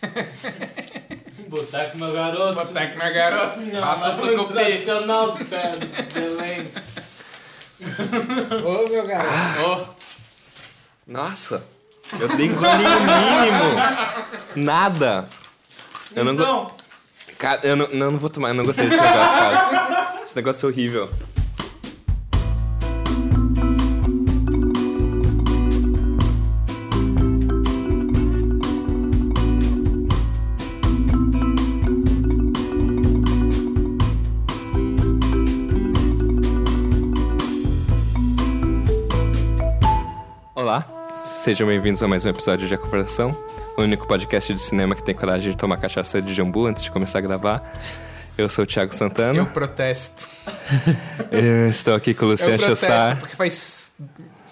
Boteco meu garoto. Boteco meu garoto. Não, Passa pro muito cupê. tradicional do pé do Belém. Ô, meu garoto. Ô, Nossa, eu dei golinho mínimo. Nada. Eu não, go- Então, Cara, eu não, não, não vou tomar, eu não gostei desse negócio, cara. Esse negócio é horrível. Sejam bem-vindos a mais um episódio de A Conversação, o único podcast de cinema que tem coragem de tomar cachaça de jambu antes de começar a gravar. Eu sou o Thiago Santana. eu protesto. Eu estou aqui com o Eu Luciano protesto, Chassar. porque faz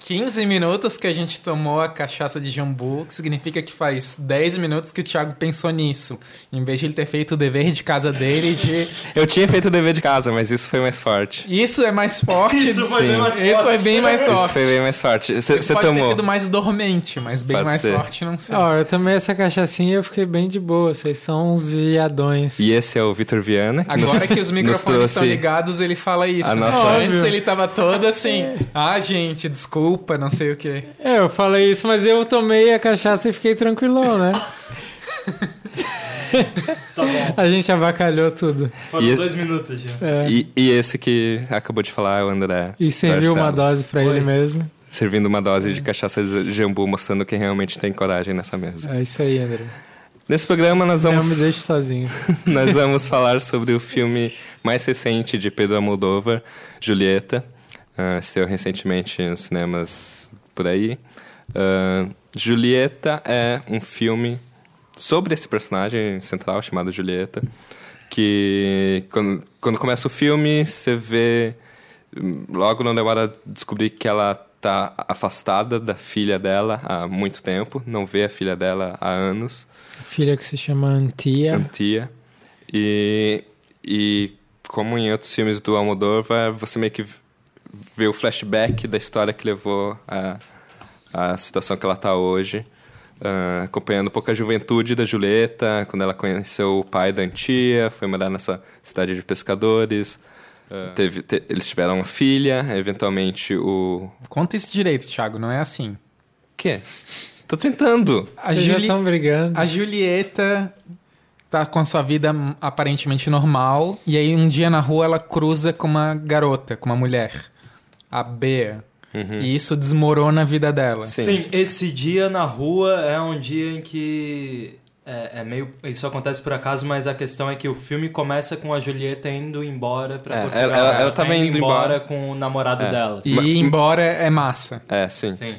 15 minutos que a gente tomou a cachaça de jambu, que significa que faz 10 minutos que o Thiago pensou nisso. Em vez de ele ter feito o dever de casa dele de... Eu tinha feito o dever de casa, mas isso foi mais forte. Isso é mais forte. Isso foi bem mais Isso forte. é bem mais Isso forte. foi bem mais forte. Você Isso pode tomou. ter sido mais dormente, mas bem Pode mais ser. forte não sei. Ó, eu tomei essa cachaçinha e eu fiquei bem de boa. Vocês são uns viadões. E esse é o Vitor Viana. Que Agora nos, que os microfones estão ligados, ele fala isso. a né? nossa- Antes ele tava todo assim, ah, gente, desculpa, não sei o quê. É, eu falei isso, mas eu tomei a cachaça e fiquei tranquilão, né? tá bom. A gente avacalhou tudo. Foram E- dois minutos já. É. E, e esse que acabou de falar é o André. E serviu uma dose pra Oi. ele mesmo. Servindo uma dose de cachaça de jambu, mostrando quem realmente tem coragem nessa mesa. É isso aí, André. Nesse programa nós Não vamos, me deixe sozinho. nós vamos falar sobre o filme mais recente de Pedro Almodóvar, Julieta. Uh, estreou recentemente nos cinemas por aí. Ah, Julieta é um filme sobre esse personagem central chamado Julieta, que quando, quando começa o filme você vê hum, logo não demora a descobrir que ela tá afastada da filha dela há muito tempo, não vê a filha dela há anos, Filha que se chama Antia. Antia. E, e como em outros filmes do Almodóvar, você meio que vê o flashback da história que levou a, a situação que ela está hoje. ah, acompanhando um pouco a juventude da Julieta, quando ela conheceu o pai da Antia, foi morar nessa cidade de pescadores. ah, teve, te- eles tiveram uma filha, eventualmente o... Conta isso direito, Thiago, não é assim. Quê? Tô tentando! A, Vocês já Juli... estão brigando. a Julieta tá com a sua vida aparentemente normal, e aí um dia na rua ela cruza com uma garota, com uma mulher, a Bea. E isso desmorona a vida dela. Sim. Sim. esse dia na rua é um dia em que. É, é meio. Isso acontece por acaso, mas a questão é que o filme começa com a Julieta indo embora pra É, Portugal. ela- ela- ela tava indo embora. com o namorado É. dela. E ir embora é massa. É, sim. Sim.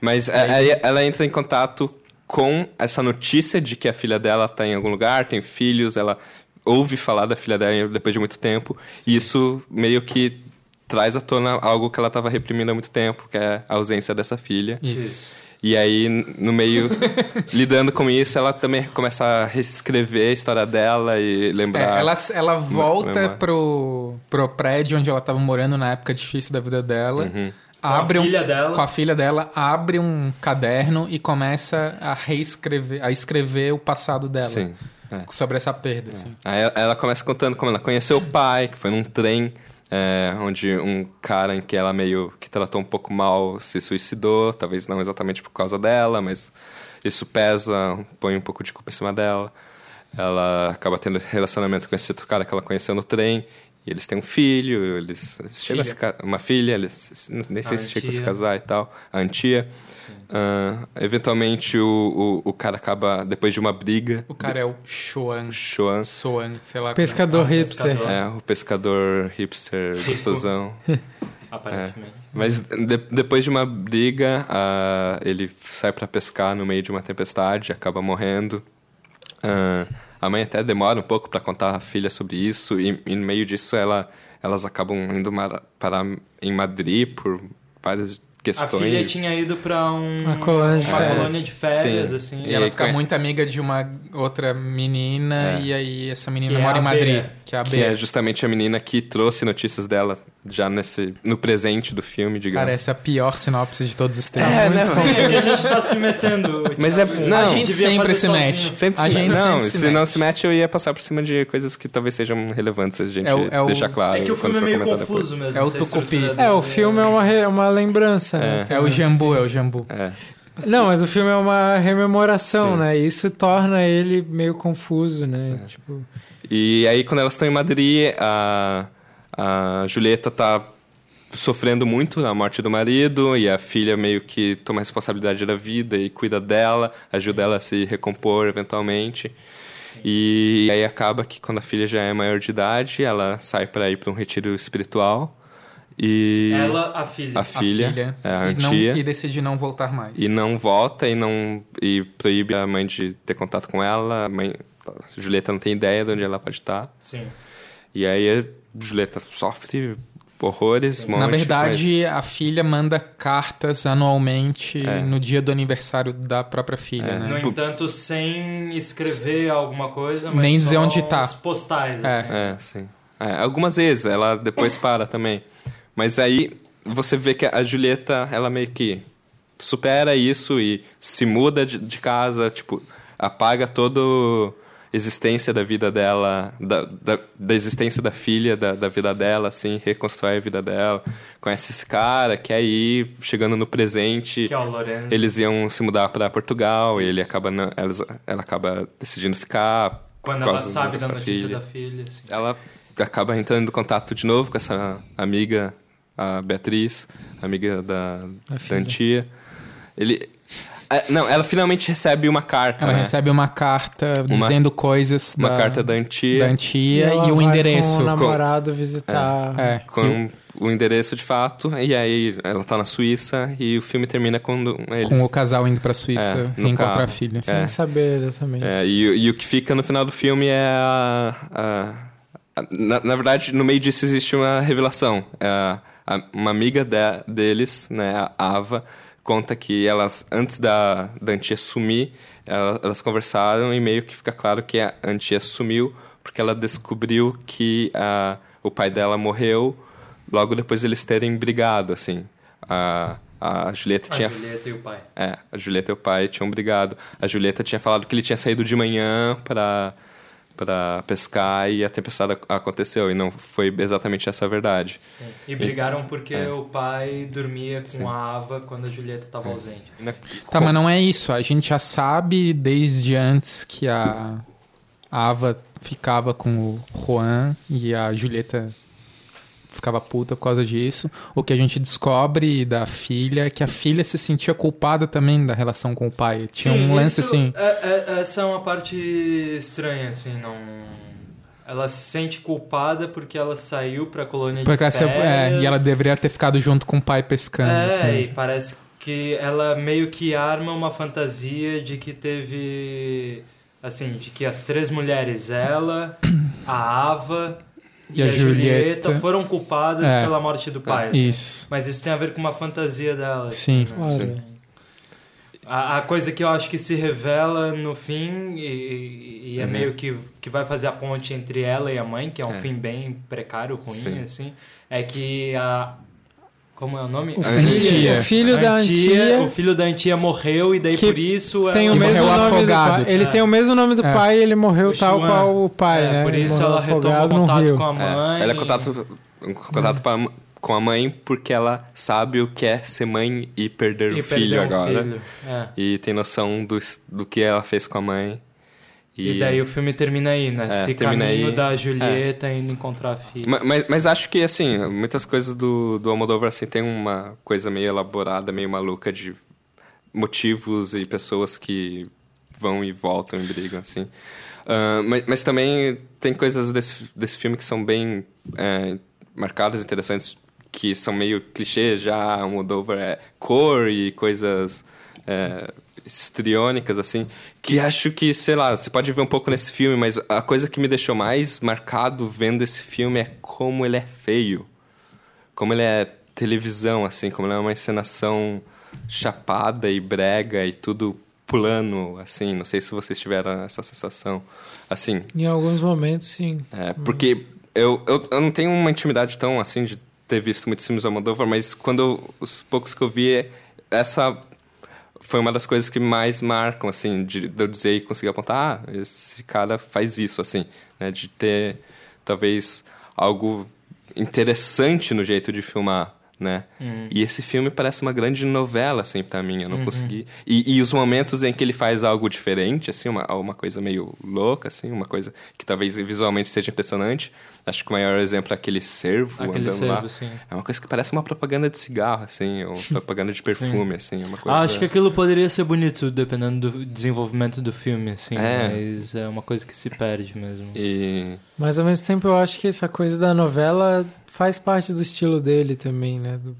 Mas é, aí ela entra em contato com essa notícia de que a filha dela está em algum lugar, tem filhos, ela ouve falar da filha dela depois de muito tempo, e isso meio que traz à tona algo que ela estava reprimindo há muito tempo, que é a ausência dessa filha. Isso. E aí, no meio, lidando com isso, ela também começa a reescrever a história dela e É, lembrar. ela, ela volta lembrar. pro, pro prédio onde ela tava morando na época difícil da vida dela. Uhum. Abre a um- filha dela. Com a filha dela, abre um caderno e começa a reescrever, a escrever o passado dela. Sim. é. Sobre essa perda, assim. Aí ela começa contando como ela conheceu o pai, que foi num trem, é, onde um cara em que ela meio que tratou um pouco mal se suicidou, talvez não exatamente por causa dela, mas isso pesa, põe um pouco de culpa em cima dela. Ela acaba tendo relacionamento com esse outro cara que ela conheceu no trem, e eles têm um filho, eles chegam a se uma filha, eles nem sei A se chegam a se casar e tal, a Antia. Ah, eventualmente o, o, o cara acaba, depois de uma briga, O cara é o Shoan. Shoan, Soan, sei lá. Pescador Ah, hipster. pescador. é, o pescador hipster gostosão. Aparentemente. Mas de- depois de uma briga, ah, ele sai pra pescar no meio de uma tempestade, acaba morrendo. Ah, a mãe até demora um pouco pra contar à filha sobre isso, e, e no meio disso ela, elas acabam indo parar em Madrid por várias A questões. filha tinha ido pra um, Uma colônia de uma férias. colônia de férias, Sim. assim. E E ela fica conhe- muito amiga de uma outra menina, É. e aí essa menina Que é mora a em Madrid, que é a Que é justamente a menina que trouxe notícias dela já nesse, no presente do filme, digamos. Cara, essa é a pior sinopse de todos os tempos. É, né, Sim, é que a gente tá se metendo. Mas é- não, a gente sempre se sozinho. mete. Sempre A se gente Não, sempre se se não mete. se mete, eu ia passar por cima de coisas que talvez sejam relevantes a gente É o- é o- deixar claro. É que o filme é meio confuso mesmo. É o Tucupi. É, o dele. filme é uma, re- uma lembrança, né? É o Jambu, é o Jambu. depois. É. Não, mas o filme é uma rememoração, Sim. né? E isso torna ele meio confuso, né? É. Tipo, E aí, quando elas estão em Madrid, a, a Julieta tá sofrendo muito a morte do marido e a filha meio que toma a responsabilidade da vida e cuida dela, ajuda ela a se recompor eventualmente. E aí acaba que quando a filha já é maior de idade, ela sai para ir para um retiro espiritual e Ela, a filha. a A filha, é, a e, não- e decide não voltar mais. e não volta e não e proíbe a mãe de ter contato com ela. A mãe, a Julieta não tem ideia de onde ela pode estar. Sim. E aí Julieta sofre horrores, um Na monte, verdade, a filha manda cartas anualmente É. no dia do aniversário da própria filha, É. né? No entanto, sem escrever alguma coisa, mas Nem dizer só onde tá. os postais. É. assim. mas- É, sim. É, algumas vezes, ela depois para também. Mas aí você vê que a Julieta, ela meio que supera isso e se muda de, de casa, tipo, apaga toda a existência da vida dela, da, da, da existência da filha, da, da vida dela, assim, reconstrói a vida dela. Conhece esse cara, quer ir, chegando no presente. Que é o Lorenzo. Eles iam se mudar para Portugal e ele acaba não, elas, ela acaba decidindo ficar Quando ela sabe da notícia filha. da filha. assim. Ela acaba entrando em contato de novo com essa amiga, a Beatriz, amiga da, Da da tia. Ele não, ela finalmente recebe uma carta, Ela né? recebe uma carta dizendo coisas uma da, carta da tia da tia ela e o vai endereço. Com o namorado visitar. É. com o endereço de fato e aí ela tá na Suíça e o filme termina quando eles Com o casal indo pra Suíça É, carro. a filha. Sem É. saber exatamente. É, e, e o que fica no final do filme é a. a- a- na, na verdade, no meio disso existe uma revelação. É a- uma amiga de- deles, né, a Ava, conta que elas, antes da, da Antia sumir, ela- elas conversaram e meio que fica claro que a Antia sumiu porque ela descobriu que a, o pai dela morreu logo depois de eles terem brigado, assim. A, a Julieta A tinha Julieta e o pai. é, a Julieta e o pai tinham brigado. A Julieta tinha falado que ele tinha saído de manhã pra, pra pescar e a tempestade ac- aconteceu. E não foi exatamente essa a verdade. Sim. E brigaram porque É. o pai dormia com Sim. a Ava quando a Julieta estava ausente. Na- Tá, mas não é isso. A gente já sabe desde antes que a Ava ficava com o Juan e a Julieta ficava puta por causa disso. O que a gente descobre da filha é que a filha se sentia culpada também da relação com o pai. Tinha Sim, um lance isso- assim. é- é- essa é uma parte estranha, assim, não... Ela se sente culpada porque ela saiu pra colônia Porque de ela se- férias. é, e ela deveria ter ficado junto com o pai pescando. É, assim. e parece que ela meio que arma uma fantasia de que teve... Assim, de que as três mulheres, ela, a Ava e, E a a, Julieta, Julieta. foram culpadas É. pela morte do pai. assim. Isso. Mas isso tem a ver com uma fantasia dela. Sim. né? Claro. A, a coisa que eu acho que se revela no fim, e, e é Uhum. meio que, que vai fazer a ponte entre ela e a mãe, que é um É. fim bem precário, ruim, Sim. assim, é que a. Como é o nome? O Antia. filho, o filho da Antia- Antia O filho da Antia morreu e daí Que por isso tem o ela... Mesmo morreu nome afogado. do pai. Ele É. tem o mesmo nome do É. pai e ele morreu O tal Xuan. qual o pai, É, né? por Ele isso ela retoma afogado no contato com a É, mãe. ela é contato, contato pra- com a mãe porque ela sabe o que é ser mãe e perder e o filho perdeu um agora. filho. É. E tem noção do, do que ela fez com a mãe. E... daí o filme termina aí, né? É, Esse termina caminho aí. É. da Julieta indo encontrar a filha. Ma- Mas, mas acho que, assim, muitas coisas do, do Almodóvar, assim, tem uma coisa meio elaborada, meio maluca de motivos e pessoas que vão e voltam e brigam, assim. Ah, mas, mas também tem coisas desse, desse filme que são bem é, marcadas, interessantes, que são meio clichês já. Almodóvar é cor e coisas... É, histriônicas, assim, que acho que, sei lá, você pode ver um pouco nesse filme, mas a coisa que me deixou mais marcado vendo esse filme é como ele é feio. Como ele é televisão, assim, como ele é uma encenação chapada e brega e tudo plano, assim. Não sei se vocês tiveram essa sensação. Assim, Em alguns momentos, sim. é, porque eu, eu, eu não tenho uma intimidade tão, assim, de ter visto muitos filmes do Almodóvar, mas quando eu, os poucos que eu vi, essa foi uma das coisas que mais marcam, assim, de, de eu dizer e conseguir apontar, ah, esse cara faz isso, assim, né? De ter, talvez, algo interessante no jeito de filmar, né? Uhum. E esse filme parece uma grande novela, assim, pra mim. Eu não Uhum. consegui... E, e os momentos em que ele faz algo diferente, assim, uma, uma coisa meio louca, assim, uma coisa que talvez visualmente seja impressionante. Acho que o maior exemplo é aquele cervo Aquele andando lá. servo, sim. É uma coisa que parece uma propaganda de cigarro, assim, ou propaganda de perfume, assim, é uma coisa... Ah, acho que aquilo poderia ser bonito, dependendo do desenvolvimento do filme, assim. É. Mas é uma coisa que se perde mesmo. E... Mas ao mesmo tempo eu acho que essa coisa da novela faz parte do estilo dele também, né? Do,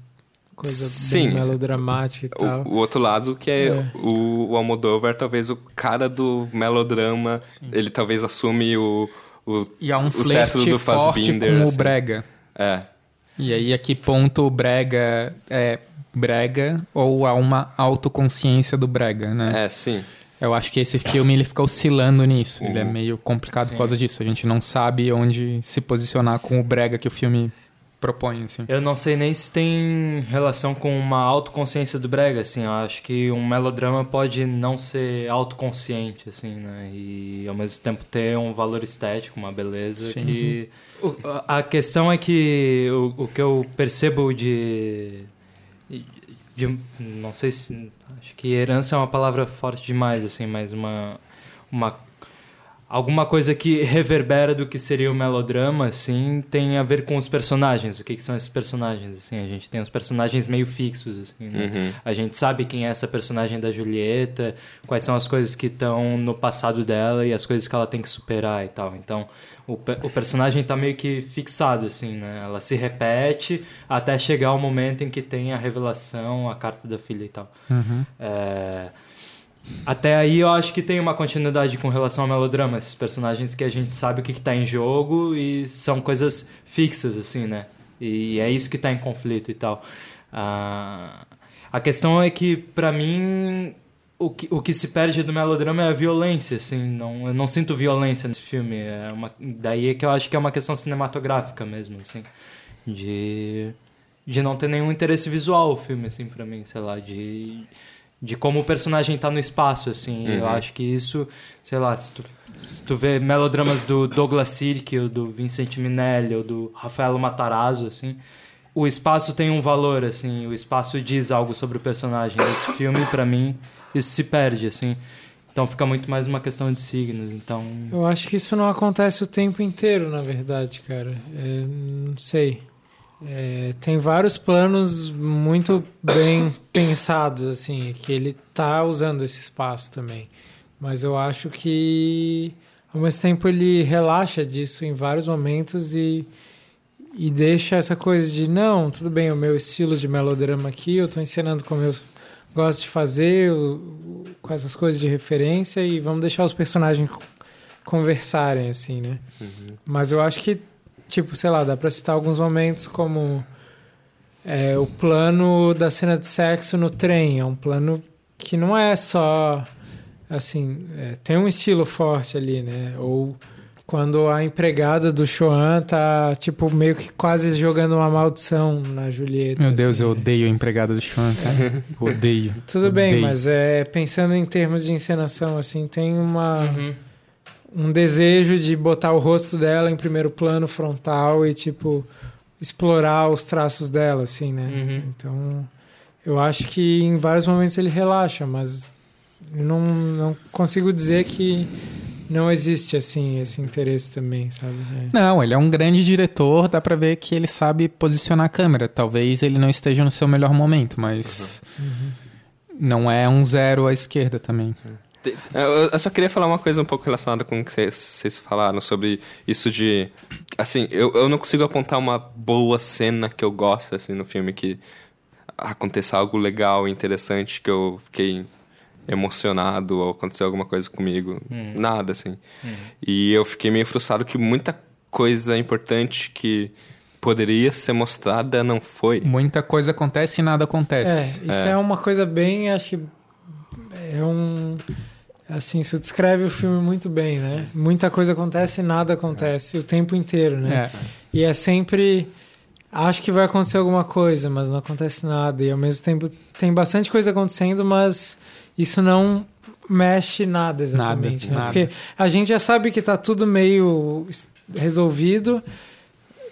coisa Sim. bem melodramática e tal. O, o outro lado que é, É. O, o Almodóvar, talvez o cara do melodrama, ele talvez assume o... o E há um o flerte cetro do forte Fassbinder, com o assim. brega. É, E aí, a que ponto o brega é brega ou há uma autoconsciência do brega, né? é, sim. Eu acho que esse filme ele fica oscilando nisso. Ele é Uhum. meio complicado Sim. por causa disso. A gente não sabe onde se posicionar com o brega que o filme propõe, assim. Eu não sei nem se tem relação com uma autoconsciência do brega, assim. Eu acho que um melodrama pode não ser autoconsciente, assim, né? E ao mesmo tempo ter um valor estético, uma beleza Sim. que... O- a a questão é que o, o que eu percebo de, de... Não sei se... Acho que herança é uma palavra forte demais, assim, mas uma... uma alguma coisa que reverbera do que seria o melodrama, assim, tem a ver com os personagens. O que, que são esses personagens, assim? A gente tem os personagens meio fixos, assim, né? Uhum. A gente sabe quem é essa personagem da Julieta, quais são as coisas que estão no passado dela e as coisas que ela tem que superar e tal. Então, o, pe- o personagem tá meio que fixado, assim, né? Ela se repete até chegar o momento em que tem a revelação, a carta da filha e tal. Uhum. É, Até aí eu acho que tem uma continuidade com relação ao melodrama, esses personagens que a gente sabe o que, que tá em jogo e são coisas fixas, assim, né? E é isso que tá em conflito e tal. Ah, a questão é que, pra mim, o que, o que se perde do melodrama é a violência, assim. Não, eu não sinto violência nesse filme. É uma, daí é que eu acho que é uma questão cinematográfica mesmo, assim. De, de não ter nenhum interesse visual o filme, assim, pra mim, sei lá, de de como o personagem tá no espaço, assim. Eu Uhum. acho que isso, sei lá, se tu, se tu vê melodramas do Douglas Sirk, ou do Vincent Minelli, ou do Rafael Matarazzo, assim, o espaço tem um valor, assim, o espaço diz algo sobre o personagem. Nesse filme, pra mim, isso se perde, assim. Então fica muito mais uma questão de signos, então... Eu acho que isso não acontece o tempo inteiro, na verdade, cara. É, não sei. É, tem vários planos muito bem pensados, assim, que ele tá usando esse espaço também. Mas eu acho que, ao mesmo tempo, ele relaxa disso em vários momentos e, e deixa essa coisa de, não, tudo bem, o meu estilo de melodrama aqui, eu tô ensinando como eu gosto de fazer, o- com essas coisas de referência e vamos deixar os personagens conversarem, assim, né? Mas eu acho que, tipo, sei lá, dá pra citar alguns momentos como é, o plano da cena de sexo no trem. É um plano que não é só, assim, é, tem um estilo forte ali, né? Ou quando a empregada do Choan tá, tipo, meio que quase jogando uma maldição na Julieta. Meu Deus, assim, eu né? odeio a empregada do Sean, cara. odeio. Tudo bem, Odeio. mas é, pensando em termos de encenação, assim, tem uma Uhum. Um desejo de botar o rosto dela em primeiro plano frontal e tipo explorar os traços dela assim né Uhum. então eu acho que em vários momentos ele relaxa mas eu não, não consigo dizer que não existe assim esse interesse também sabe É. Não, ele é um grande diretor, dá pra ver que ele sabe posicionar a câmera. Talvez ele não esteja no seu melhor momento, mas não é um zero à esquerda também. Te- Eu, só queria falar uma coisa um pouco relacionada com o que vocês- falaram sobre isso de. Assim, eu, eu não consigo apontar uma boa cena que eu gosto assim, no filme que aconteça algo legal, interessante, que eu fiquei emocionado ou aconteceu alguma coisa comigo. Uhum. Nada, assim. E eu fiquei meio frustrado que muita coisa importante que poderia ser mostrada não foi. Muita coisa acontece e nada É, acontece. isso é. uma coisa bem acho que é um assim isso descreve o filme muito bem né muita coisa acontece e nada acontece o tempo inteiro né É. E é sempre acho que vai acontecer alguma coisa, mas não acontece nada. E ao mesmo tempo tem bastante coisa acontecendo, mas isso não mexe nada exatamente. Nada, né? nada. Porque a gente já sabe que tá tudo meio es- resolvido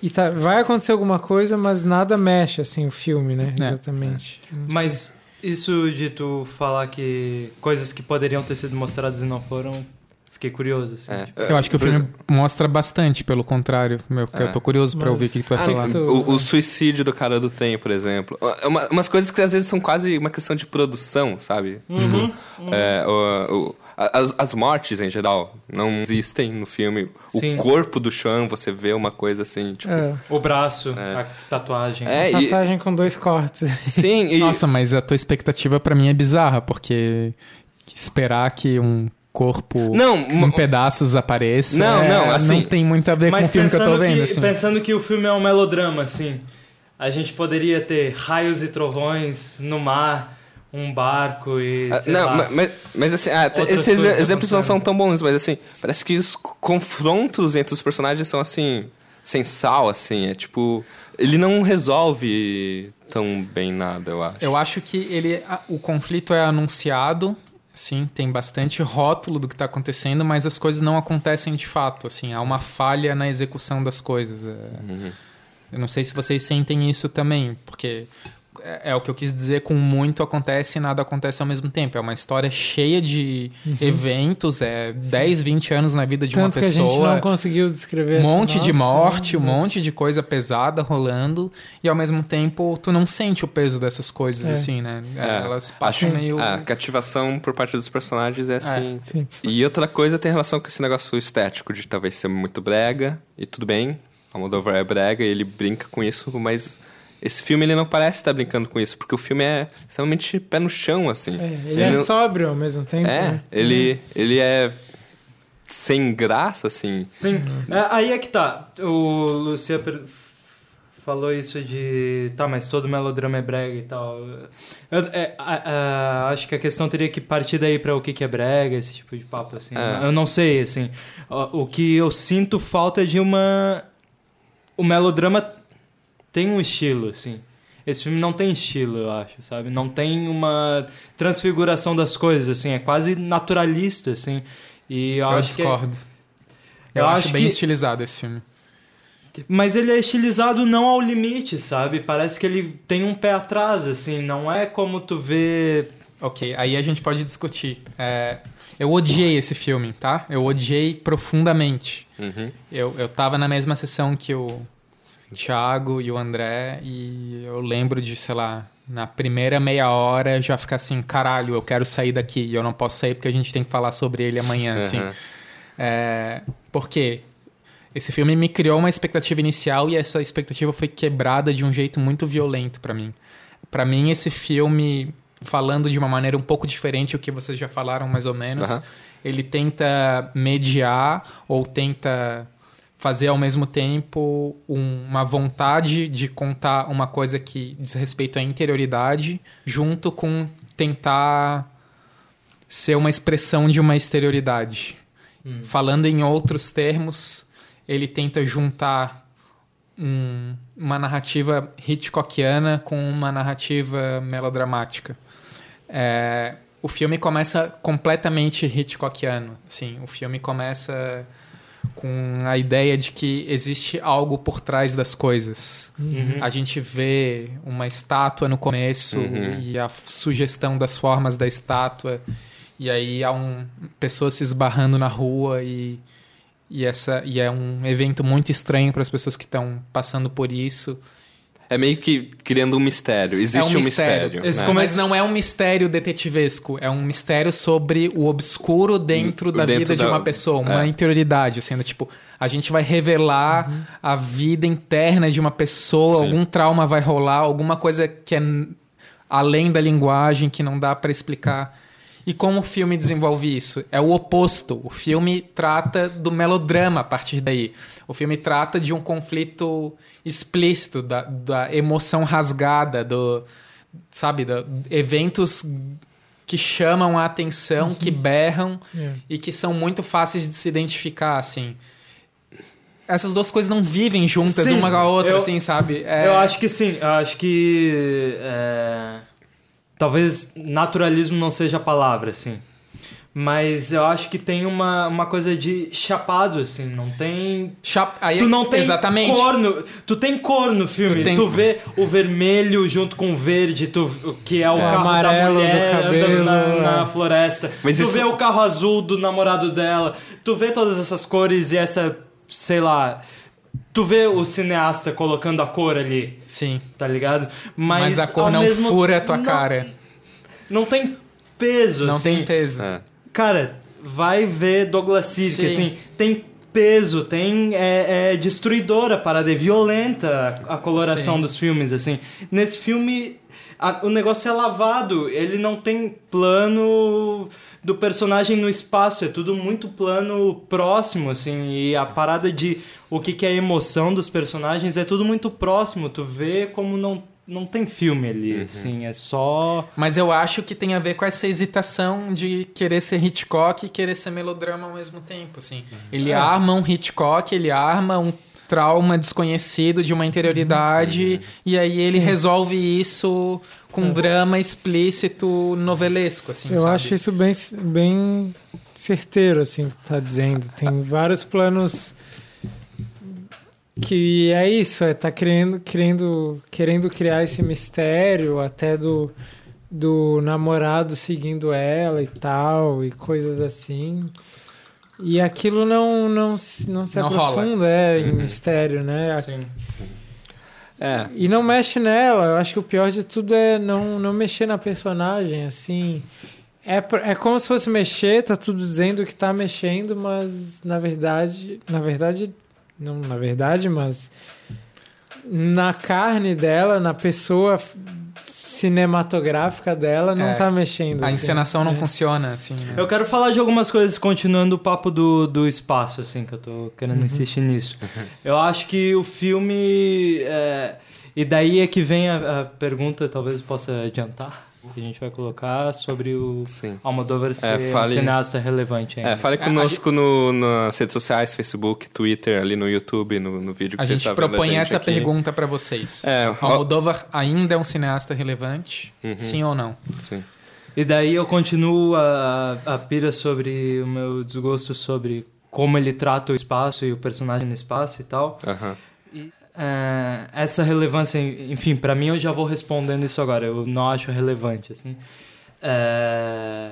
e tá, vai acontecer alguma coisa, mas nada mexe assim o filme, né? É. Exatamente. Mas isso de tu falar que coisas que poderiam ter sido mostradas e não foram, fiquei curioso. Assim, É. tipo, Eu acho que o filme mostra bastante, pelo contrário. Meu, É. Eu tô curioso pra Mas- ouvir o que, tu vai Ah, falar. O, o suicídio do cara do trem, por exemplo. Uma- umas coisas que às vezes são quase uma questão de produção, sabe? Uhum. Tipo, é, o- o- as, as mortes em geral não existem no filme. Sim. O corpo do Sean, você vê uma coisa assim, tipo. É, O braço, É. a tatuagem. É, e, tatuagem com dois cortes. sim, e, Nossa, mas a tua expectativa pra mim é bizarra, porque esperar que um corpo Não, em pedaços apareça Não, é- não, assim- não tem muito a ver com o filme que eu tô vendo. que, assim. pensando que o filme é um melodrama, assim, a gente poderia ter raios e trovões no mar, um barco e. Ah, sei não, lá. ma- mas, mas assim, ah, esses exemplos não são tão bons, mas assim, parece que os confrontos entre os personagens são assim, sem sal, assim, é tipo. Ele não resolve tão bem nada, eu acho. Eu acho que ele, o conflito é anunciado, sim, tem bastante rótulo do que está acontecendo, mas as coisas não acontecem de fato, assim, há uma falha na execução das coisas. é. Uhum. Eu não sei se vocês sentem isso também, porque é, é o que eu quis dizer com muito acontece e nada acontece ao mesmo tempo. É uma história cheia de eventos, é 10, 20 anos na vida de Tanto uma que a gente pessoa. não conseguiu descrever Um monte de sinopse, morte, um né? Monte de coisa pesada rolando, e ao mesmo tempo tu não sente o peso dessas coisas, É. assim, né? É, Elas passam Sim. meio. A cativação por parte dos personagens é assim. Sim. E outra coisa tem relação com esse negócio estético de talvez ser muito brega, e tudo bem, a Moldover é brega e ele brinca com isso, mas esse filme ele não parece estar brincando com isso, porque o filme é extremamente pé no chão, assim. É, ele é não- sóbrio ao mesmo tempo. É, né? ele, ele é sem graça, assim. Sim, É, aí é que tá. O Lucia per- falou isso de. Tá, mas todo melodrama é brega e tal. Eu, é, a- a- acho que a questão teria que partir daí pra o que, que é brega, esse tipo de papo, assim. É. Eu não sei, assim. O, o que eu sinto falta é de uma. O melodrama tem um estilo, assim. Esse filme não tem estilo, eu acho, sabe? Não tem uma transfiguração das coisas, assim. É quase naturalista, assim. E eu, eu acho que. é discordo. Eu, Eu acho, acho bem que- estilizado esse filme. Mas ele é estilizado não ao limite, sabe? Parece que ele tem um pé atrás, assim. Não é como tu vê. Ok, aí a gente pode discutir. É, eu odiei esse filme, tá? Eu odiei profundamente. Uhum. Eu, eu tava na mesma sessão que o Thiago e o André e eu lembro de, sei lá, na primeira meia hora já ficar assim, caralho, eu quero sair daqui e eu não posso sair porque a gente tem que falar sobre ele amanhã, assim. Aham. É, por quê? Esse filme me criou uma expectativa inicial e essa expectativa foi quebrada de um jeito muito violento pra mim. Pra mim, esse filme, falando de uma maneira um pouco diferente do que vocês já falaram mais ou menos, Aham. ele tenta mediar ou tenta fazer ao mesmo tempo um- uma vontade de contar uma coisa que diz respeito à interioridade, junto com tentar ser uma expressão de uma exterioridade. Falando em outros termos, ele tenta juntar um- uma narrativa Hitchcockiana com uma narrativa melodramática. É, o filme começa completamente Hitchcockiano. Assim, o filme começa com a ideia de que existe algo por trás das coisas. A gente vê uma estátua no começo Uhum. e a sugestão das formas da estátua. E aí há um, pessoas se esbarrando na rua e, e, essa, e é um evento muito estranho para as pessoas que estão passando por isso. É meio que criando um mistério. Existe É um um, mistério. mistério. Esse né? Mas não é um mistério detetivesco, é um mistério sobre o obscuro dentro O- da dentro vida de da- uma pessoa, uma é. interioridade, assim, do tipo, a gente vai revelar a vida interna de uma pessoa, Sim. algum trauma vai rolar, alguma coisa que é além da linguagem que não dá pra explicar. E como o filme desenvolve isso? É o oposto. O filme trata do melodrama a partir daí. O filme trata de um conflito explícito, da, da emoção rasgada, do, sabe, da, eventos que chamam a atenção, que berram É. e que são muito fáceis de se identificar, assim. essas duas coisas não vivem juntas Sim, uma com a outra, eu- assim, sabe? É- Eu acho que sim, eu acho que. é, Talvez naturalismo não seja a palavra, assim. Mas eu acho que tem uma, uma coisa de chapado, assim, não tem. Chap- aí Tu é- não tem exatamente. cor no, tu tem cor no filme. Tu tem- Tu vê o vermelho junto com o verde, tu, que é o É. carro Amarelo da do mulher andando cabelo, na, na é. floresta. Mas tu isso- vê o carro azul do namorado dela. Tu vê todas essas cores e essa, sei lá, tu vê o cineasta colocando a cor ali, Sim. tá ligado? Mas, a cor não mesmo- fura a tua não- cara. Não tem peso, Não assim. tem peso. É. Cara, vai ver Douglas Sirk, Sim. assim, tem peso, tem é, é destruidora, a parada é violenta a coloração Sim. dos filmes, assim. Nesse filme a- o negócio é lavado, ele não tem plano do personagem no espaço, é tudo muito plano próximo, assim, e a parada de o que, que é a emoção dos personagens é tudo muito próximo, tu vê como não, não tem filme ali, assim, é só... Mas eu acho que tem a ver com essa hesitação de querer ser Hitchcock e querer ser melodrama ao mesmo tempo, assim. Ele arma um Hitchcock, ele arma um trauma desconhecido de uma interioridade e aí ele resolve isso com um drama explícito novelesco, assim, Eu sabe? acho isso bem, bem certeiro, assim, que tu tá dizendo. Tem vários planos que é isso, é tá querendo, querendo, querendo criar esse mistério até do, do namorado seguindo ela e tal, e coisas assim. E aquilo não, não, se- não se Não rola. aprofunda é, em mistério, né? Sim. É. E não mexe nela. Eu acho que o pior de tudo é não, não mexer na personagem, assim. É, é como se fosse mexer, tá tudo dizendo que tá mexendo, mas na verdade. Na verdade. Não na verdade, mas. Na carne dela, na pessoa cinematográfica dela, não É. tá mexendo. A assim. encenação não É. funciona, assim. né? Eu quero falar de algumas coisas, continuando o papo do, do espaço, assim, que eu tô querendo insistir nisso. Eu acho que o filme. é, E daí é que vem a, a pergunta, talvez eu possa adiantar, que a gente vai colocar sobre o Sim. Almodóvar ser um fale- cineasta relevante ainda. É, fale conosco no, nas redes sociais, Facebook, Twitter, ali no YouTube, no, no vídeo que A você gente está vendo propõe gente essa aqui. pergunta pra vocês. É, Almodóvar ainda é um cineasta relevante? Uhum. Sim ou não? Sim. E daí eu continuo a, a pira sobre o meu desgosto sobre como ele trata o espaço e o personagem no espaço e tal. Aham. É, essa relevância, enfim, pra mim eu já vou respondendo isso agora. Eu não acho relevante, assim. É,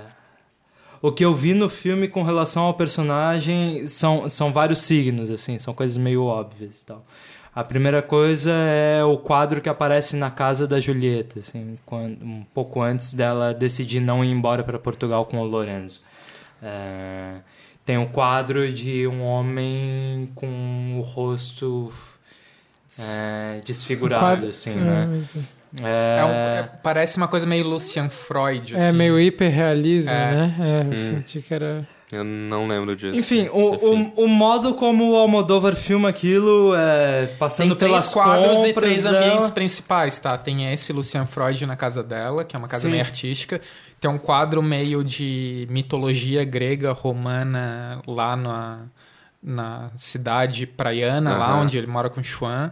o que eu vi no filme com relação ao personagem são, são vários signos, assim, são coisas meio óbvias e tal. A primeira coisa é o quadro que aparece na casa da Julieta, assim, quando, um pouco antes dela decidir não ir embora para Portugal com o Lorenzo. É, tem um quadro de um homem com o rosto é, desfigurado, assim, é, né? mas é- É um- É, é- parece uma coisa meio Lucian Freud. É assim. meio hiperrealismo, É. né? É, eu Hum. senti que era. Eu não lembro disso. Enfim, o, Enfim. o, o modo como o Almodóvar filma aquilo, é, Tem passando três pelas quadros e três dela. ambientes principais, tá? Tem esse Lucian Freud na casa dela, que é uma casa Sim. meio artística. Tem um quadro meio de mitologia grega, romana, lá na, na cidade praiana, lá Aham. onde ele mora com o Xuan.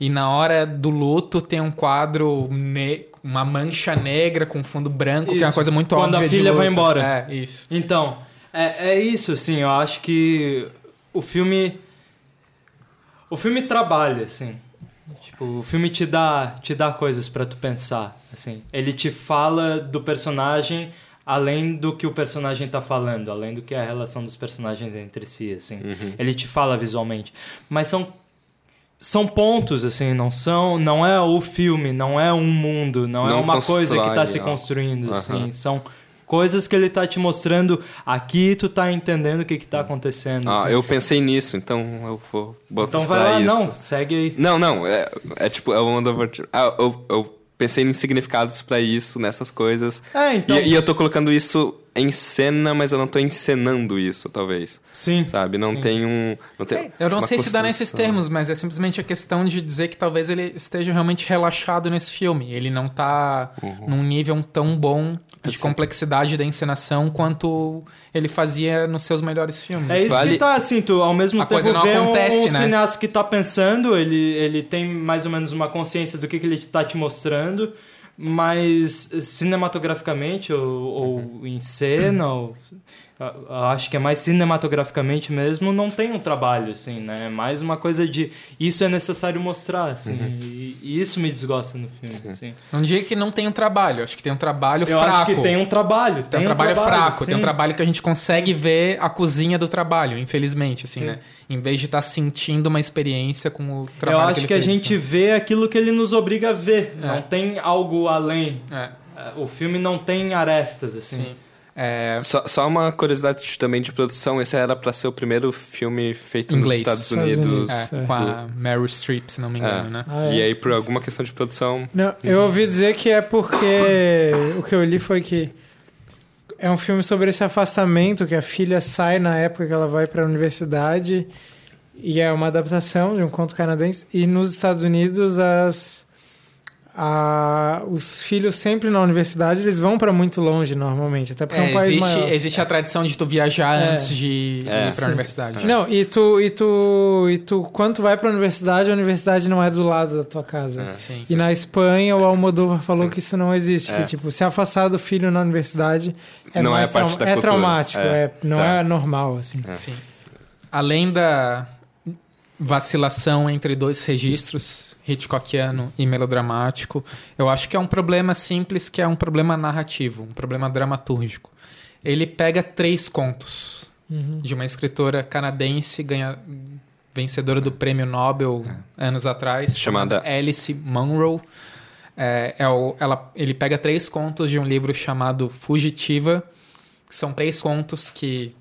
E na hora do luto tem um quadro, uma mancha negra com fundo branco, que é uma Isso. coisa muito Quando a óbvia de filha vai embora. É, isso. Então, é, é isso, assim, eu acho que o filme. O filme trabalha, assim. Tipo, o filme te dá, te dá coisas pra tu pensar, assim. Ele te fala do personagem além do que o personagem tá falando, além do que é a relação dos personagens entre si, assim. Ele te fala visualmente. Mas são são pontos assim, não são, não é o filme, não é um mundo, não, é Não uma coisa que tá constrói, se construindo, assim, são coisas que ele tá te mostrando aqui, tu tá entendendo o que que tá acontecendo. Ah, assim. eu pensei nisso, então eu vou botar Então vai lá, isso. não, segue aí. Não, não, é, é tipo, é uma Ah, eu, eu pensei em significados pra isso, nessas coisas. É, então. E, e eu tô colocando isso em cena, mas eu não tô encenando isso, talvez. Sim. Sabe? Não tem um. Não tem É, Eu não sei se dá nesses construção. termos, mas é simplesmente a questão de dizer que talvez ele esteja realmente relaxado nesse filme. Ele não tá Uhum. num nível tão bom de complexidade da encenação quanto ele fazia nos seus melhores filmes. É isso Vale- que tá assim, tu ao mesmo A tempo coisa não vê um- acontece, um, né? cineasta que tá pensando, ele, ele tem mais ou menos uma consciência do que, que ele tá te mostrando, mas cinematograficamente ou, ou em cena, ou, acho que é mais cinematograficamente mesmo, não tem um trabalho, assim, né? É mais uma coisa de isso é necessário mostrar, assim, e, e isso me desgosta no filme, assim. Não diria que não tem um trabalho, acho que tem um trabalho Eu fraco. acho que tem um trabalho, Tem um trabalho, fraco, tem um sim. trabalho que a gente consegue ver a cozinha do trabalho, infelizmente, assim, Sim. né? Em vez de estar sentindo uma experiência com o Eu trabalho acho que, que, a fez, gente assim. vê aquilo que ele nos obriga a ver. É. Não tem algo além. É, O filme não tem arestas, assim. sim. É, Só, só uma curiosidade também de produção: esse era pra ser o primeiro filme feito Inglês. nos Estados Estados Unidos. Unidos. é, é. com a Meryl Streep, se não me engano, É. né? Ah, é. E aí, por alguma questão de produção. Não, eu ouvi dizer que é porque o que eu li foi que é um filme sobre esse afastamento que a filha sai na época que ela vai para a universidade e é uma adaptação de um conto canadense e nos Estados Unidos as a- os filhos sempre na universidade eles vão para muito longe normalmente até porque é, É, um país existe, maior. existe a tradição de tu viajar É. antes de É. ir pra Sim. universidade. Não, e tu, e tu, e tu, quando tu vai pra universidade, a universidade não é do lado da tua casa. É. Sim. E na Espanha, o Almodóvar falou Sim. que isso não existe. É. Que, tipo, se afastar do filho na universidade é Não é mais parte da é cultura. traumático, É. é, não Tá. é normal, assim. Sim. Além da vacilação entre dois registros, Hitchcockiano e melodramático, eu acho que é um problema simples, que é um problema narrativo, um problema dramatúrgico. Ele pega três contos Uhum. de uma escritora canadense ganha, vencedora do prêmio Nobel anos atrás, Chamada- Alice Munro. É, é o- ela, ele pega três contos de um livro chamado Fugitiva, que são três contos que,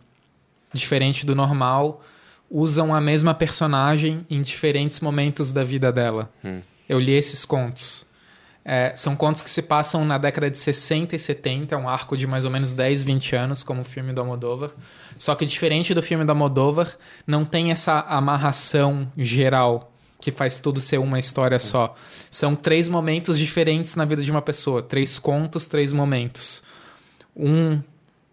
diferente do normal, usam a mesma personagem em diferentes momentos da vida dela. Hum. Eu li esses contos. É, são contos que se passam na década de 60 e 70, é um arco de mais ou menos 10, 20 anos, como o filme do Almodóvar. Só que diferente do filme do Almodóvar, não tem essa amarração geral que faz tudo ser uma história só. São três momentos diferentes na vida de uma pessoa. Três contos, três momentos. Um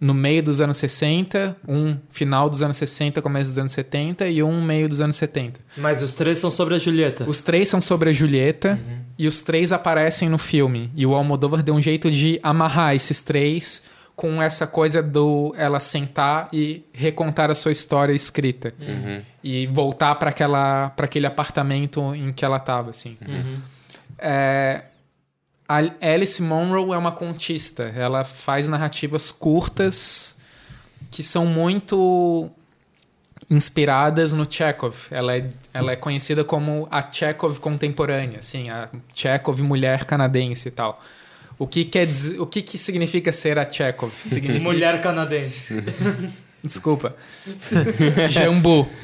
no meio dos anos 60, um final dos anos 60, começo dos anos 70 e um meio dos anos 70. Mas os três são sobre a Julieta. Os três são sobre a Julieta e os três aparecem no filme. E o Almodóvar deu um jeito de amarrar esses três com essa coisa do ela sentar e recontar a sua história escrita Uhum. e voltar para aquela para aquele apartamento em que ela estava assim. É, a Alice Munro é uma contista. Ela faz narrativas curtas que são muito inspiradas no Chekhov. Ela é, ela é conhecida como a Chekhov contemporânea, assim, a Chekhov mulher canadense e tal. O que quer dizer, o que, que significa ser a Chekhov? Significa... Mulher canadense. Desculpa. Jambu.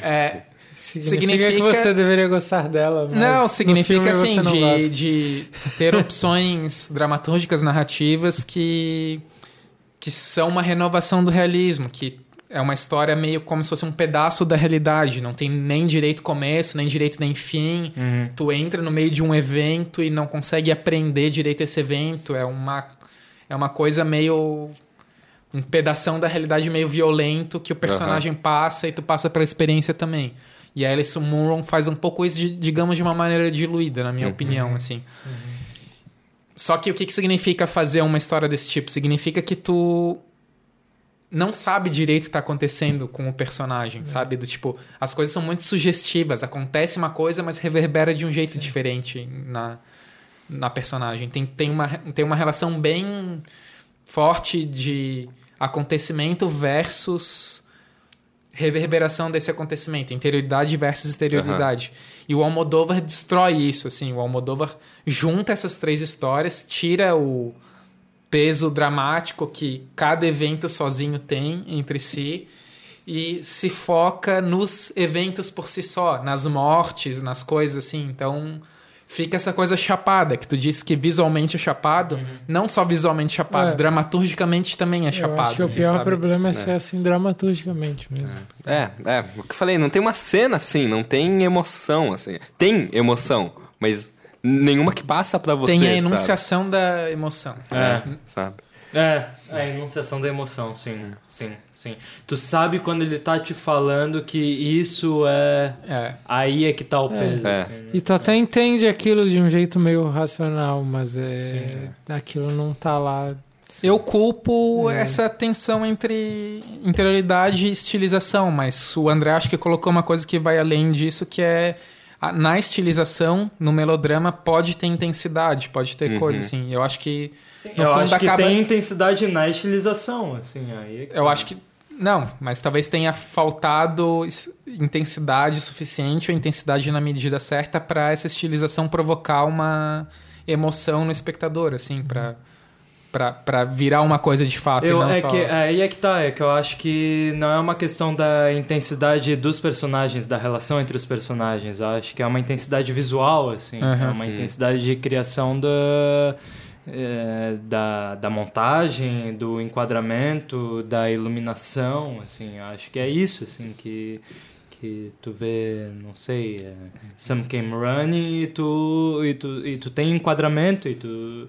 É, Significa, Significa- que você deveria gostar dela. Não, significa assim, não de, gosta. de ter opções dramatúrgicas, narrativas que, que são uma renovação do realismo, que é uma história meio como se fosse um pedaço da realidade, não tem nem direito começo, nem direito nem fim. Tu entra no meio de um evento e não consegue aprender direito esse evento, é uma, é uma coisa meio um pedação da realidade meio violento que o personagem passa e tu passa pela experiência também. E a Alice Munro faz um pouco isso, de, digamos, de uma maneira diluída, na minha opinião, assim. Só que o que, que significa fazer uma história desse tipo? Significa que tu não sabe direito o que tá acontecendo com o personagem, sabe? Do tipo, as coisas são muito sugestivas. Acontece uma coisa, mas reverbera de um jeito diferente na, na personagem. Tem, tem, uma, tem uma relação bem forte de acontecimento versus reverberação desse acontecimento, interioridade versus exterioridade. E o Almodóvar destrói isso, assim, o Almodóvar junta essas três histórias, tira o peso dramático que cada evento sozinho tem entre si e se foca nos eventos por si só, nas mortes, nas coisas assim. Então, fica essa coisa chapada, que tu disse que visualmente é chapado, não só visualmente chapado, É. dramaturgicamente também é Eu chapado. acho que o assim, pior sabe? problema é ser assim dramaturgicamente mesmo. É, é, o que eu falei, não tem uma cena assim, não tem emoção, assim. Tem emoção, mas nenhuma que passa pra você, Tem a sabe? enunciação da emoção. É. Sabe? É, a enunciação da emoção, sim, sim, sim. Tu sabe quando ele tá te falando que isso é... É. Aí é que tá o peso. É. assim, né? E tu até entende aquilo de um jeito meio racional, mas é aquilo não tá lá. Eu culpo É. essa tensão entre interioridade e estilização, mas o André acho que colocou uma coisa que vai além disso, que é na estilização, no melodrama, pode ter intensidade, pode ter Uhum. coisa assim. Eu acho que Sim, no eu fundo acho que acaba- tem intensidade na estilização, assim, aí... é que eu tá. acho que não, mas talvez tenha faltado intensidade suficiente ou intensidade na medida certa para essa estilização provocar uma emoção no espectador, assim, para para virar uma coisa de fato Eu, e não é só... que, aí é que tá, é que eu acho que não é uma questão da intensidade dos personagens, da relação entre os personagens. Eu acho que é uma intensidade visual, assim. Aham. É uma intensidade de criação da, é, da, da montagem, do enquadramento, da iluminação, assim. Eu acho que é isso, assim, que que tu vê, não sei, é, Some Came Running e tu, e tu, e tu tem enquadramento e tu...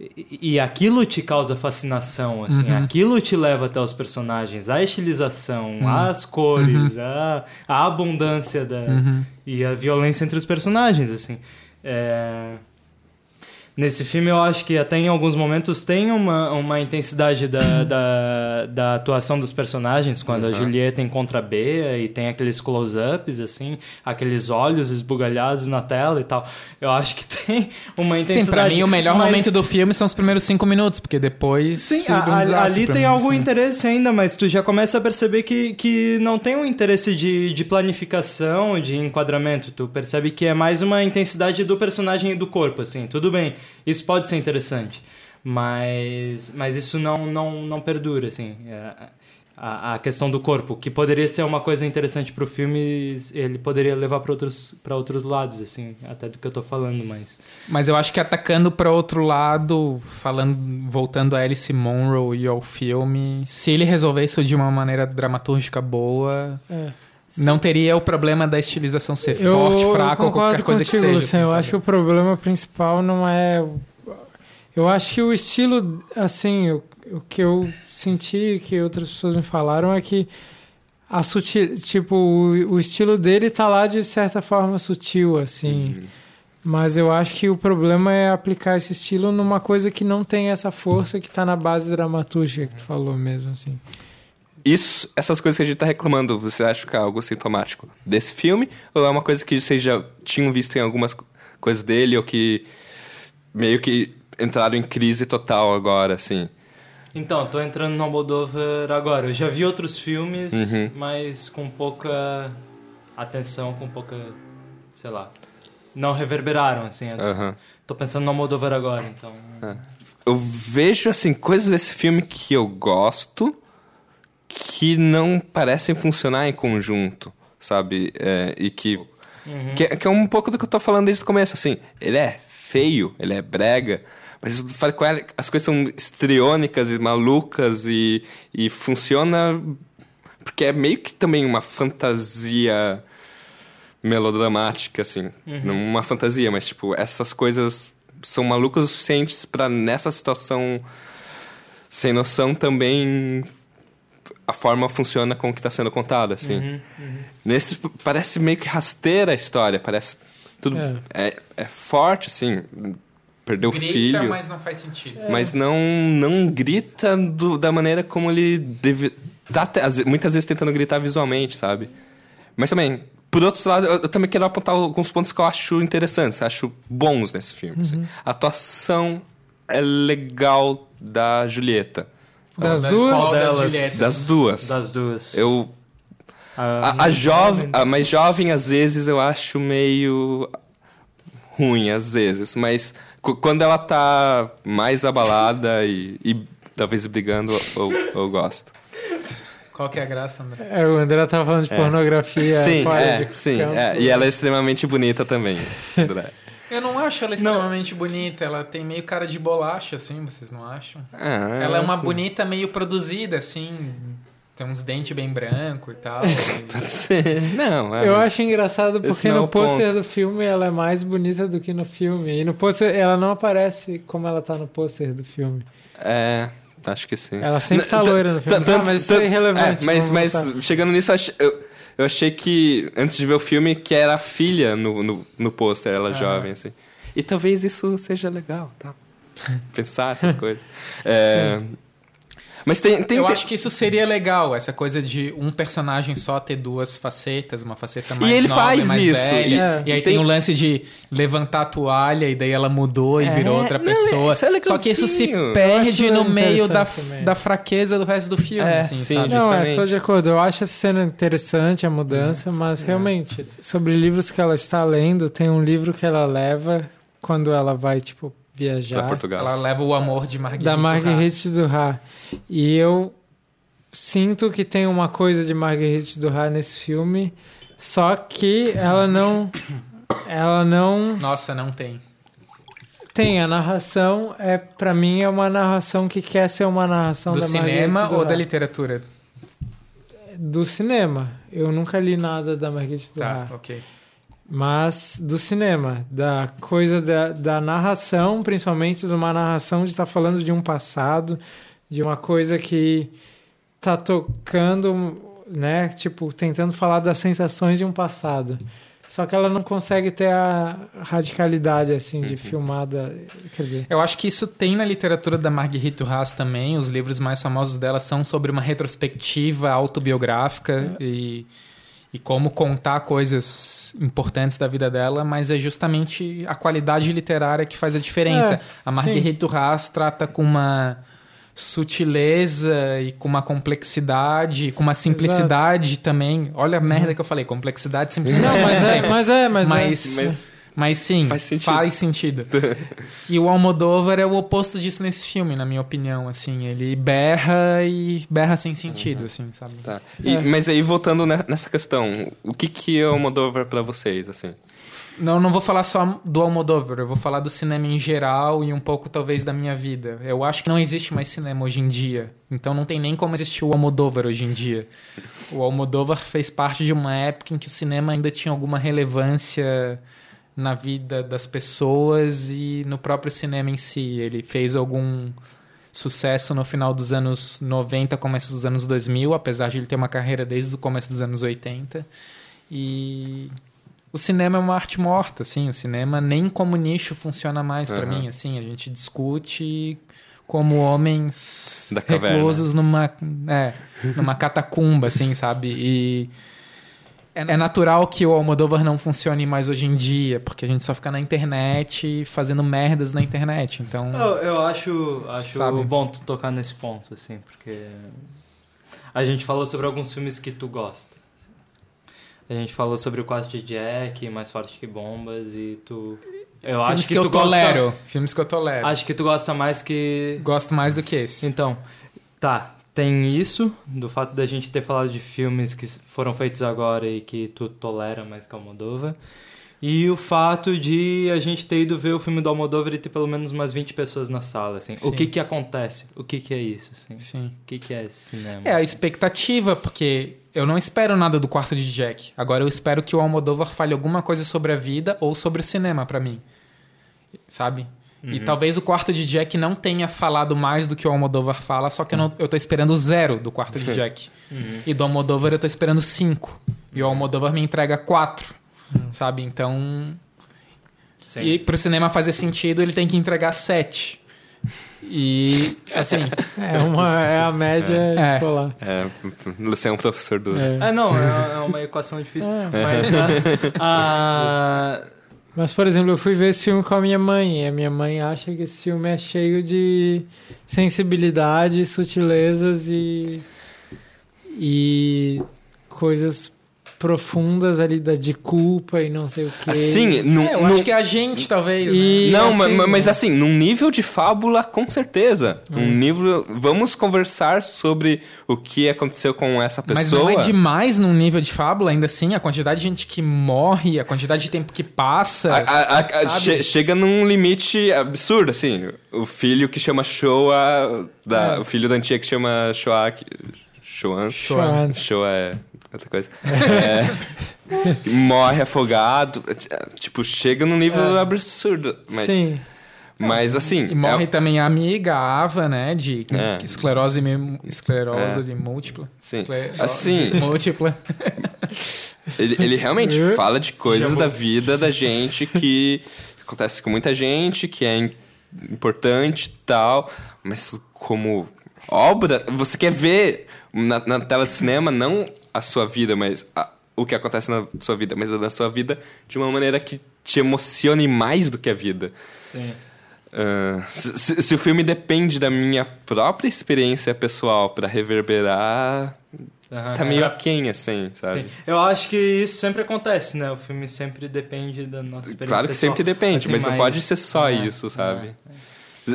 E, e aquilo te causa fascinação, assim, Uhum. aquilo te leva até os personagens, a estilização, Uhum. as cores, a, a abundância da, Uhum. e a violência entre os personagens, assim. É, Nesse filme eu acho que até em alguns momentos tem uma, uma intensidade da, da, da atuação dos personagens, quando a Uhum. Julieta encontra a Bea e tem aqueles close-ups, assim, aqueles olhos esbugalhados na tela e tal. Eu acho que tem uma Sim, intensidade. pra mim o melhor mas- momento do filme são os primeiros cinco minutos, porque depois. Sim, um a- a- desastre ali tem mim, algum assim. interesse ainda, mas tu já começa a perceber que, que não tem um interesse de, de planificação, de enquadramento. Tu percebe que é mais uma intensidade do personagem e do corpo, assim. Tudo bem, isso pode ser interessante, mas, mas isso não, não, não perdura, assim. É, a, a questão do corpo, que poderia ser uma coisa interessante pro filme, ele poderia levar para outros, pra outros lados, assim, até do que eu tô falando, mas... Mas eu acho que atacando pra outro lado, falando, voltando a Alice Monroe e ao filme, se ele resolver isso de uma maneira dramatúrgica boa, É. não teria o problema da estilização ser Eu, forte, fraca ou qualquer coisa contigo, que seja. Luciano. assim, eu acho que o problema principal não é. Eu acho que o estilo, assim, o, o que eu senti, que outras pessoas me falaram, é que a sutil, tipo, o, o estilo dele tá lá de certa forma sutil, assim. Mas eu acho que o problema é aplicar esse estilo numa coisa que não tem essa força que tá na base dramatúrgica que tu falou mesmo, assim. Isso, essas coisas que a gente tá reclamando, você acha que é algo sintomático desse filme? Ou é uma coisa que vocês já tinham visto em algumas co- coisas dele, ou que meio que entraram em crise total agora, assim? Então, tô entrando no Almodóvar agora. Eu já vi outros filmes, Uhum. mas com pouca atenção, com pouca, sei lá, não reverberaram, assim. Aham. Tô pensando no Almodóvar agora, então... Eu vejo, assim, coisas desse filme que eu gosto que não parecem funcionar em conjunto, sabe? É, e que, que, é- que é um pouco do que eu tô falando desde o começo, assim. Ele é feio, ele é brega, mas as coisas são estriônicas e malucas e, e funciona porque é meio que também uma fantasia melodramática, assim. Não uma fantasia, mas, tipo, essas coisas são malucas o suficientes pra nessa situação sem noção também a forma funciona com o que está sendo contado, assim. Nesse p- parece meio que rasteira a história, parece tudo É. é, é forte, assim, perdeu o Grita, filho, mas não faz sentido. mas não não grita do- da maneira como ele deve tá muitas vezes tentando gritar visualmente, sabe? Mas também por outro lado, eu, eu também quero apontar alguns pontos que eu acho interessantes, acho bons nesse filme. assim. A atuação é legal da Julieta. Das duas? das delas? Das duas. Das duas. Eu A, a, a jovem, a mais jovem às vezes eu acho meio ruim às vezes, mas quando ela tá mais abalada e, e talvez brigando, eu, eu gosto. Qual que é a graça, André? É, o André tava falando de pornografia. sim, é, de sim, é, e ela é extremamente bonita também, André. Eu não acho ela extremamente bonita. Ela tem meio cara de bolacha, assim, vocês não acham? Ah, Ela é uma bonita meio produzida, assim. Tem uns dentes bem branco e tal. Pode ser. Não, é, Eu acho engraçado porque não é no pôster do filme ela é mais bonita do que no filme. E no pôster ela não aparece como ela tá no pôster do filme. É, acho que sim. Ela sempre tá loira no filme. t- Ah, mas isso é tanto- irrelevante, é, mas mas chegando nisso, eu eu, achei que, antes de ver o filme, que era a filha no, no, no pôster, ela jovem, assim. E talvez isso seja legal, tá? Pensar essas coisas. É, mas tem... tem Eu tem- acho que isso seria legal, essa coisa de um personagem só ter duas facetas, uma faceta mais ele nova faz e mais isso, velha. e- E, aí e tem... tem- o lance de levantar a toalha e daí ela mudou e É, virou outra não, pessoa. isso é Só que isso se perde no meio da, também. da fraqueza do resto do filme, É, assim, sim, sabe? Não, é, justamente. tô de acordo. Eu acho essa cena interessante, a mudança, mas realmente, sobre livros que ela está lendo, tem um livro que ela leva quando ela vai, tipo, Pra viajar. Portugal. Ela leva o amor de Marguerite. da. Marguerite Duras. E eu sinto que tem uma coisa de Marguerite Duras nesse filme, só que ela não ela não Nossa, não tem. tem a narração é para mim é uma narração que quer ser uma narração Do da Marguerite cinema ou Duras. da literatura? do cinema. Eu nunca li nada da Marguerite Tá, Duras. ok. Mas do cinema, da coisa da, da narração, principalmente de uma narração de estar falando de um passado, de uma coisa que tá tocando, né? Tipo, tentando falar das sensações de um passado. Só que ela não consegue ter a radicalidade, assim, de filmada. Quer dizer, Eu acho que isso tem na literatura da Marguerite Duras também. Os livros mais famosos dela são sobre uma retrospectiva autobiográfica e, e como contar coisas importantes da vida dela, mas é justamente a qualidade literária que faz a diferença. É, a Marguerite Duras trata com uma sutileza e com uma complexidade, com uma simplicidade também. Olha a merda que eu falei, complexidade e simplicidade. Não, mas é, mas é, mas, Mas, é. Mas- mas sim, Faz sentido. faz sentido. e o Almodóvar é o oposto disso nesse filme, na minha opinião, assim, ele berra e berra sem sentido, assim, sabe? Tá. E- É. Mas aí, voltando ne- nessa questão, o que, que é o Almodóvar pra vocês, assim? Não, não vou falar só do Almodóvar, eu vou falar do cinema em geral e um pouco talvez da minha vida. Eu acho que não existe mais cinema hoje em dia, então não tem nem como existir o Almodóvar hoje em dia. O Almodóvar fez parte de uma época em que o cinema ainda tinha alguma relevância na vida das pessoas e no próprio cinema em si. Ele fez algum sucesso no final dos anos 90, começo dos anos 2000, apesar de ele ter uma carreira desde o começo dos anos 80. E o cinema é uma arte morta, assim, o cinema nem como nicho funciona mais pra Aham. mim, assim, a gente discute como homens reclusos numa, é, numa catacumba, assim, sabe? E é é natural que o Almodóvar não funcione mais hoje em dia, porque a gente só fica na internet fazendo merdas na internet, então... Eu, eu acho, acho Sabe? bom tu tocar nesse ponto, assim, porque a gente falou sobre alguns filmes que tu gosta. assim. A gente falou sobre o quarto de Jack, Mais Forte que Bombas, e tu. Eu filmes acho que, que, eu tu gosta. tolero, filmes que eu tolero. Acho que tu gosta mais que. Gosto mais do que esse. Então, tá. Tem isso, do fato da gente ter falado de filmes que foram feitos agora e que tu tolera mais que Almodóvar. E o fato de a gente ter ido ver o filme do Almodóvar e ter pelo menos umas 20 pessoas na sala, assim. Sim. O que que acontece? O que que é isso, assim? Sim. O que que é esse cinema? É a expectativa, porque eu não espero nada do quarto de Jack. Agora eu espero que o Almodóvar fale alguma coisa sobre a vida ou sobre o cinema pra mim. Sabe? E talvez o quarto de Jack não tenha falado mais do que o Almodóvar fala, só que eu, não, eu tô esperando zero do quarto de Jack. E do Almodóvar eu tô esperando cinco. E o Almodóvar me entrega quatro. Sabe? Então. Sim. E pro cinema fazer sentido, ele tem que entregar sete. E, assim, É, uma, é a média É. escolar. É, você é um professor do... É. É, não, é é uma equação difícil. É. Mas a, a- Mas, por exemplo, eu fui ver esse filme com a minha mãe. E a minha mãe acha que esse filme é cheio de sensibilidade, sutilezas e. e coisas profundas ali da, de culpa e não sei o que. Assim, num, É, eu num- acho que é a gente, talvez. E- né? Não, assim, ma- ma- mas né? assim, num nível de fábula, com certeza. Hum. Um nível. Vamos conversar sobre o que aconteceu com essa Mas pessoa. não é demais num nível de fábula, ainda assim, a quantidade de gente que morre, a quantidade de tempo que passa. A- a- a- che- chega num limite absurdo, assim. O filho que chama Shoa. Da, É. O filho da tia que chama Shoa. Shoan. Shoan. Shoa é outra coisa. É, morre afogado. Tipo, chega num nível É. absurdo. Mas, Sim. mas assim. E morre é- também a amiga, a Ava, né? De É. esclerose, esclerose É. de múltipla. Sim. Esclerose Assim. múltipla. Ele, ele realmente É. fala de coisas Chamou. da vida da gente que acontece com muita gente, que é im- importante e tal, mas como obra, você quer ver na, na tela de cinema não a sua vida, mas a- o que acontece na sua vida, mas a da sua vida de uma maneira que te emocione mais do que a vida. Sim. Ah, se, se- o filme depende da minha própria experiência pessoal pra reverberar, Aham. tá meio É. aquém, assim, sabe? Sim. Eu acho que isso sempre acontece, né? O filme sempre depende da nossa experiência. Claro que pessoal. sempre depende, Assim, mas não pode ser só é, isso, sabe?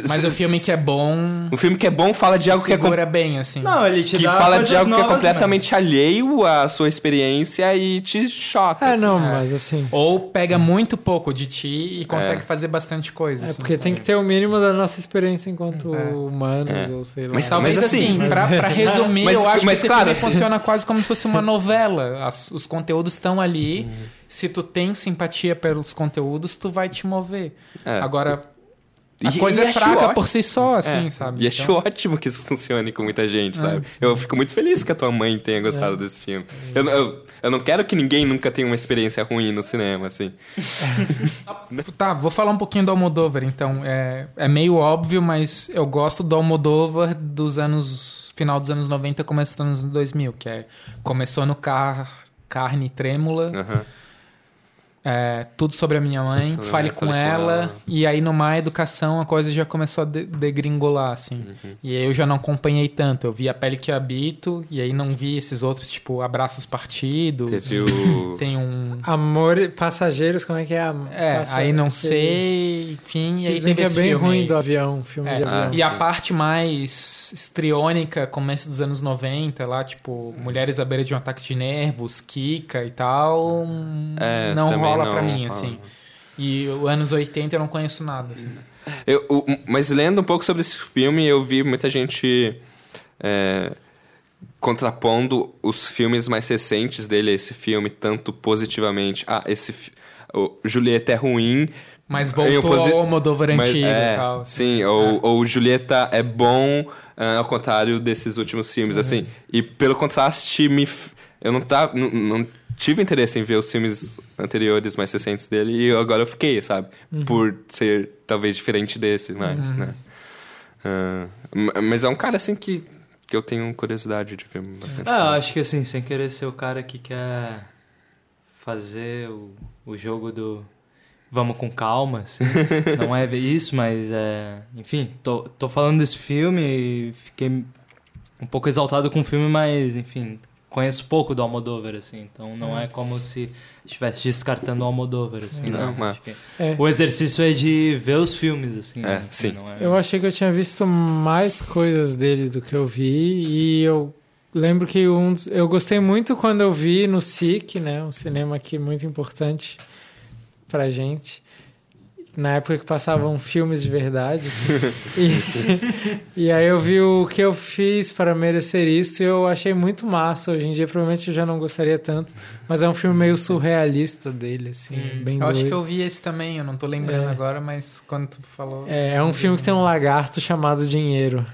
Mas o filme que é bom. Um filme que é bom fala de algo que, é com- bem, assim. Não, ele te que dá fala de algo que é completamente alheio à sua experiência e te choca. É, assim. não, é. mas assim. Ou pega muito pouco de ti e consegue É. fazer bastante coisa. É assim, porque sabe? tem que ter o mínimo da nossa experiência enquanto É. humanos, É. ou sei lá. Mas Talvez Mas assim- assim, pra, pra resumir, Mas- eu acho mas que esse claro, filme assim- funciona quase como se fosse uma novela. As- os conteúdos estão ali. Se tu tem simpatia pelos conteúdos, tu vai te mover. É. Agora, a E- coisa e é acho fraca ótimo. por si só, assim, É. sabe? E Então- acho ótimo que isso funcione com muita gente, sabe? Eu fico muito feliz que a tua mãe tenha gostado desse filme. Eu, eu, eu não quero que ninguém nunca tenha uma experiência ruim no cinema, assim. Tá, vou falar um pouquinho do Almodóvar, então. É, é meio óbvio, mas eu gosto do Almodóvar dos anos... Final dos anos 90, começo dos anos 2000, que é... Começou no car, Carne Trêmula, Aham. É, Tudo Sobre a Minha Mãe, sobre a Fale Minha, com, com ela, Ela. e aí no Má Educação a coisa já começou a de- degringolar, assim. Uhum. E aí eu já não acompanhei tanto. Eu vi A Pele que Habito, e aí não vi esses outros, tipo Abraços Partidos. Teve o... Tem um... Amor, passageiros, como é que é? É, Passa- aí não sei, enfim, e aí Dizem teve que é bem filme ruim do avião, filme É, de avião. Ah, e a sim. parte mais estriônica, começo dos anos 90, lá, tipo, Mulheres à beira de um ataque de nervos, Kika e tal, É, não rola não pra mim, rola. assim. E os anos 80 eu não conheço nada, assim. Eu, o- mas lendo um pouco sobre esse filme, eu vi muita gente é, contrapondo os filmes mais recentes dele a esse filme, tanto positivamente. Ah, esse. O Julieta é ruim. Mas voltou oposi- ao Almodóvar antigo é, e tal. assim. Sim, ou, ou Julieta é bom, ah, ao contrário desses últimos filmes, assim. E pelo contraste, me, eu não, tá, não, não tive interesse em ver os filmes anteriores, mais recentes dele, e agora eu fiquei, sabe? Por ser talvez diferente desse, mais, né? Ah, ma- mas é um cara, assim, que, que eu tenho curiosidade de ver bastante. Ah, eu acho que assim, sem querer ser o cara que quer fazer o, o jogo do vamos com calma, assim. não é isso, mas é. Enfim, tô, tô falando desse filme e fiquei um pouco exaltado com o filme, mas enfim, conheço pouco do Almodóvar, assim, então não é como se estivesse descartando o Almodóvar, assim, Não, né? mas- É. O exercício é de ver os filmes, assim. É, né? sim. Não é... Eu achei que eu tinha visto mais coisas dele do que eu vi e eu lembro que um dos- eu gostei muito quando eu vi no SIC, né, um cinema aqui muito importante pra gente. Na época que passavam filmes de verdade. e, e aí eu vi o que eu fiz para merecer isso e eu achei muito massa. Hoje em dia provavelmente eu já não gostaria tanto, mas é um filme meio surrealista dele, assim, bem Eu acho doido. que eu vi esse também, eu não tô lembrando É. agora, mas quando tu falou... É, é um filme que tem um lagarto chamado Dinheiro.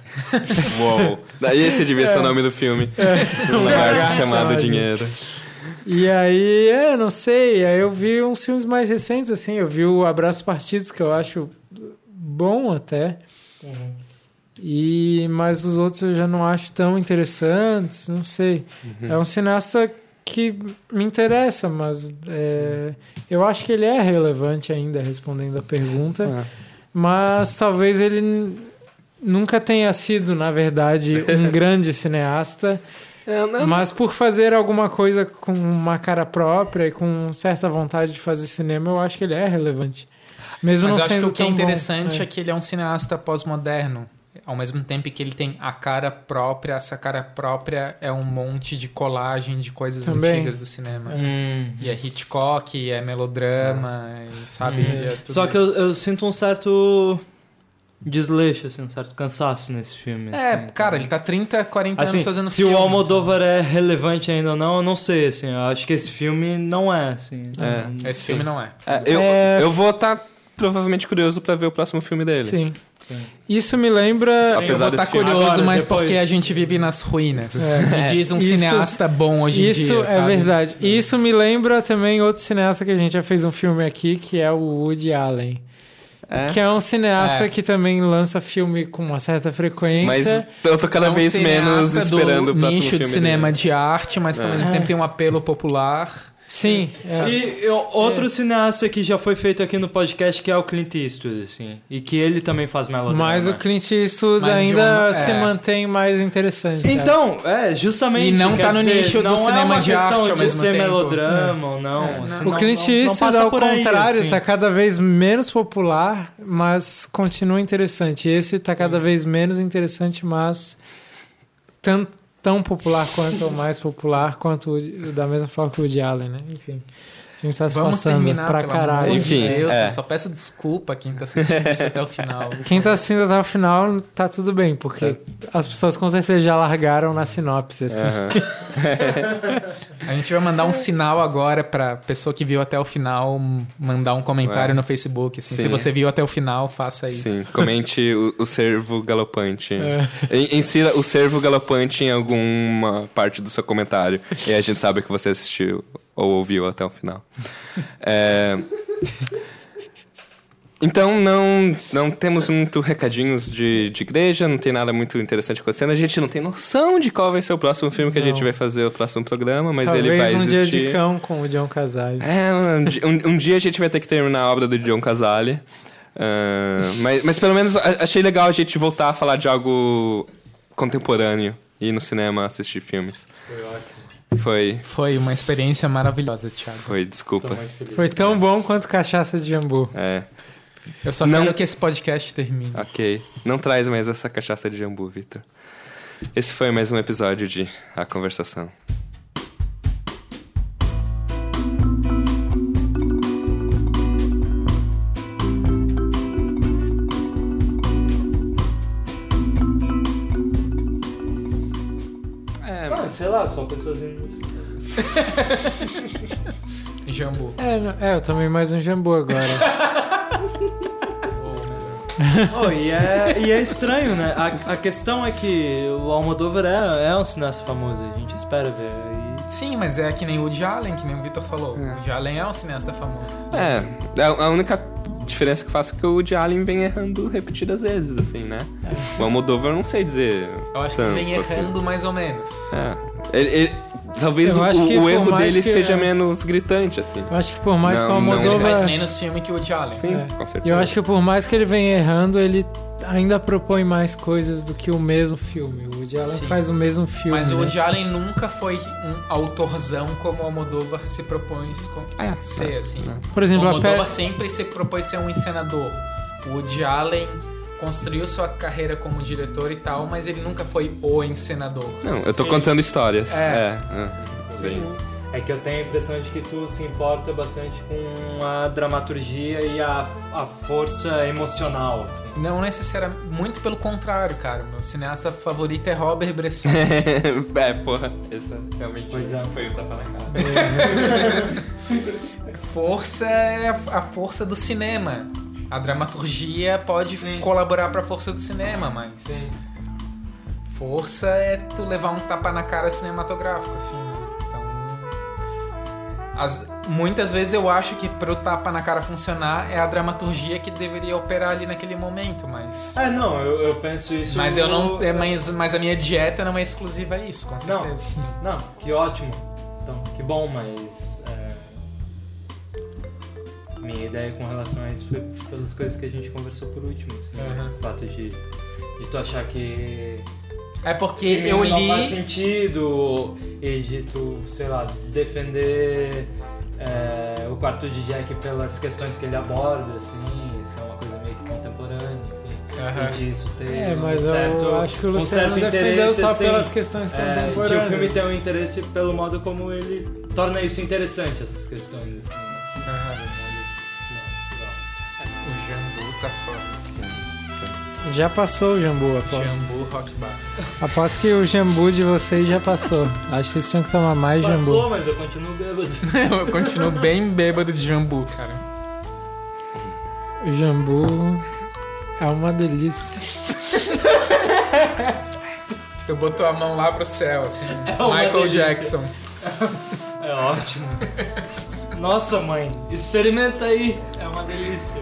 Uou! Daí esse devia ser o nome do filme. Um lagarto Lagarto chamado chamado Dinheiro. E aí, é, não sei, aí eu vi uns filmes mais recentes, assim, eu vi o Abraços Partidos, que eu acho bom até. E, mas os outros eu já não acho tão interessantes, não sei. É um cineasta que me interessa, mas é, eu acho que ele é relevante ainda, respondendo a pergunta. Ah. Mas talvez ele nunca tenha sido, na verdade, um grande cineasta. Eu não- Mas por fazer alguma coisa com uma cara própria e com certa vontade de fazer cinema, eu acho que ele é relevante. Mesmo Mas não eu acho que o que é tão bom. interessante é. É. que ele é um cineasta pós-moderno. Ao mesmo tempo que ele tem a cara própria, essa cara própria é um monte de colagem de coisas Também. antigas do cinema. Hum. E é Hitchcock, e é melodrama, e, sabe? Hum. E é tudo Só que eu, eu sinto um certo desleixo, assim, um certo cansaço nesse filme. É, assim. cara, ele tá 30, 40 Assim, anos fazendo se filme. o Almodóvar é relevante ainda ou não, eu não sei, assim. Eu acho que esse filme não é, assim. É. Não- sabe? Esse filme não é. É, eu, É. eu vou estar provavelmente curioso pra ver o próximo filme dele. Sim. Sim. Isso me lembra. eu Apesar vou desse estar filme. curioso, Agora, mas depois- porque a gente vive nas ruínas. É. Me diz um Isso- cineasta bom hoje em Isso dia. é sabe? verdade. E Isso me lembra também outro cineasta que a gente já fez um filme aqui, que é o Woody Allen. É. Que é um cineasta É. que também lança filme com uma certa frequência. Mas eu tô cada É um vez menos esperando do o próximo nicho filme de cinema dele. de arte, mas que ao É. mesmo tempo tem um apelo popular. Sim. é. E eu- outro cineasta que já foi feito aqui no podcast que é o Clint Eastwood, assim. E que ele também faz melodrama. Mas o Clint Eastwood Mas ainda um- se é. mantém mais interessante. sabe? Então, é, justamente. E não tá no dizer, nicho do não é cinema uma de questão arte ao de mesmo ser tempo. melodrama ou não. É, assim, não. O não- Clint não- Eastwood, ao por aí, contrário, assim. tá cada vez menos popular, mas continua interessante. Esse tá cada vez menos interessante, mas tão, tão popular quanto ou mais popular quanto da mesma forma que o de Allen, né? Enfim, a gente tá se Vamos passando terminar, pra caralho. Enfim, de Deus, é. eu só peço desculpa a quem tá assistindo isso até o final. Quem tá assistindo até o final tá tudo bem, porque as pessoas com certeza já largaram na sinopse, assim. Aham. A gente vai mandar um sinal agora pra pessoa que viu até o final mandar um comentário É. no Facebook. assim. Sim. Se você viu até o final, faça isso. Sim, comente o, o servo galopante. É. In- Insira o servo galopante em alguma parte do seu comentário. E a gente sabe que você assistiu ou ouviu até o final. É, Então, não, não temos muito recadinhos de, de igreja, não tem nada muito interessante acontecendo. A gente não tem noção de qual vai ser o próximo filme que a Não. gente vai fazer, o próximo programa, mas Talvez ele vai um existir. dia de cão com o John Casale. É, um, um- um dia a gente vai ter que terminar a obra do John Casale. Ah, mas, mas pelo menos a- achei legal a gente voltar a falar de algo contemporâneo e ir no cinema assistir filmes. Foi, Foi uma experiência maravilhosa, Thiago. foi, desculpa. Foi tão bom quanto cachaça de jambu. É, Eu só Não- quero que esse podcast termine. ok. Não traz mais essa cachaça de jambu, Vitor. Esse foi mais um episódio de A Conversação. É, sei lá, são pessoas cinema. Jambu. É, não- é, eu tomei mais um jambu agora. Oh, e, é, e é estranho, né? A, a questão é que o Almodóvar é, é um cineasta famoso, a gente espera ver. E Sim, mas é que nem o Woody Allen, que nem o Vitor falou. O Woody Allen é um cineasta famoso. É, a a única diferença que faço é que o Allen vem errando repetidas vezes, assim, né? O Almodóvar eu não sei dizer Eu acho que tanto, ele vem assim. errando mais ou menos. É. Ele- ele- talvez Eu o, acho que o erro dele que- seja é. menos gritante, assim. Eu acho que por mais Não, que o não, Ele Almodóvar... faz menos filme que o Allen. Sim, É. com certeza. E eu acho que por mais que ele venha errando, ele ainda propõe mais coisas do que o mesmo filme. O Woody Allen Sim. faz o mesmo filme. Mas o né? Woody Allen nunca foi um autorzão como o Almodóvar se propõe com- É, ser, assim. Por O exemplo, a Almodóvar sempre se propôs ser um encenador. O Woody Allen construiu sua carreira como diretor e tal, mas ele nunca foi o encenador. Não, eu tô Sim. contando histórias. É. É. é. Sim. É que eu tenho a impressão de que tu se importa bastante com a dramaturgia e a, a força emocional, assim. Não necessariamente, muito pelo contrário, cara. Meu cineasta favorito é Robert Bresson. é, porra, essa realmente Pois é. foi o tapa na cara. Força é a força do cinema. A dramaturgia pode colaborar pra força do cinema, mas força é tu levar um tapa na cara cinematográfico, assim. né? As- muitas vezes eu acho que pro tapa na cara funcionar é a dramaturgia que deveria operar ali naquele momento, mas É, não, eu, eu penso isso. mas eu não, é, mas, mas a minha dieta não é exclusiva a isso, com Não, certeza. sim. não, que ótimo. Então, que bom, mas. é, Minha ideia com relação a isso foi pelas coisas que a gente conversou por último. Assim, né? Uhum. O fato de, de tu achar que É porque esse eu li. Não faz sentido e tu, sei lá, defender é, o quarto de Jack pelas questões que ele aborda, assim, isso é uma coisa meio que contemporânea. E disso ter É, um mas certo, eu acho que o um Luciano certo defendeu interesse, só assim, pelas questões é, contemporâneas. o filme ter um interesse pelo modo como ele torna isso interessante, essas questões. Assim. Aham. O Jambu tá foda. Já passou o Jambu, aposto. Jambu Rock Bar. Aposto que o Jambu de vocês já passou. Acho que vocês tinham que tomar mais Jambu. Passou, mas eu continuo bêbado. eu continuo bem bêbado de Jambu, cara. O Jambu é uma delícia. Tu botou a mão lá pro céu, assim. uma Michael delícia. Jackson. É ótimo. Nossa, mãe, experimenta aí. É uma delícia.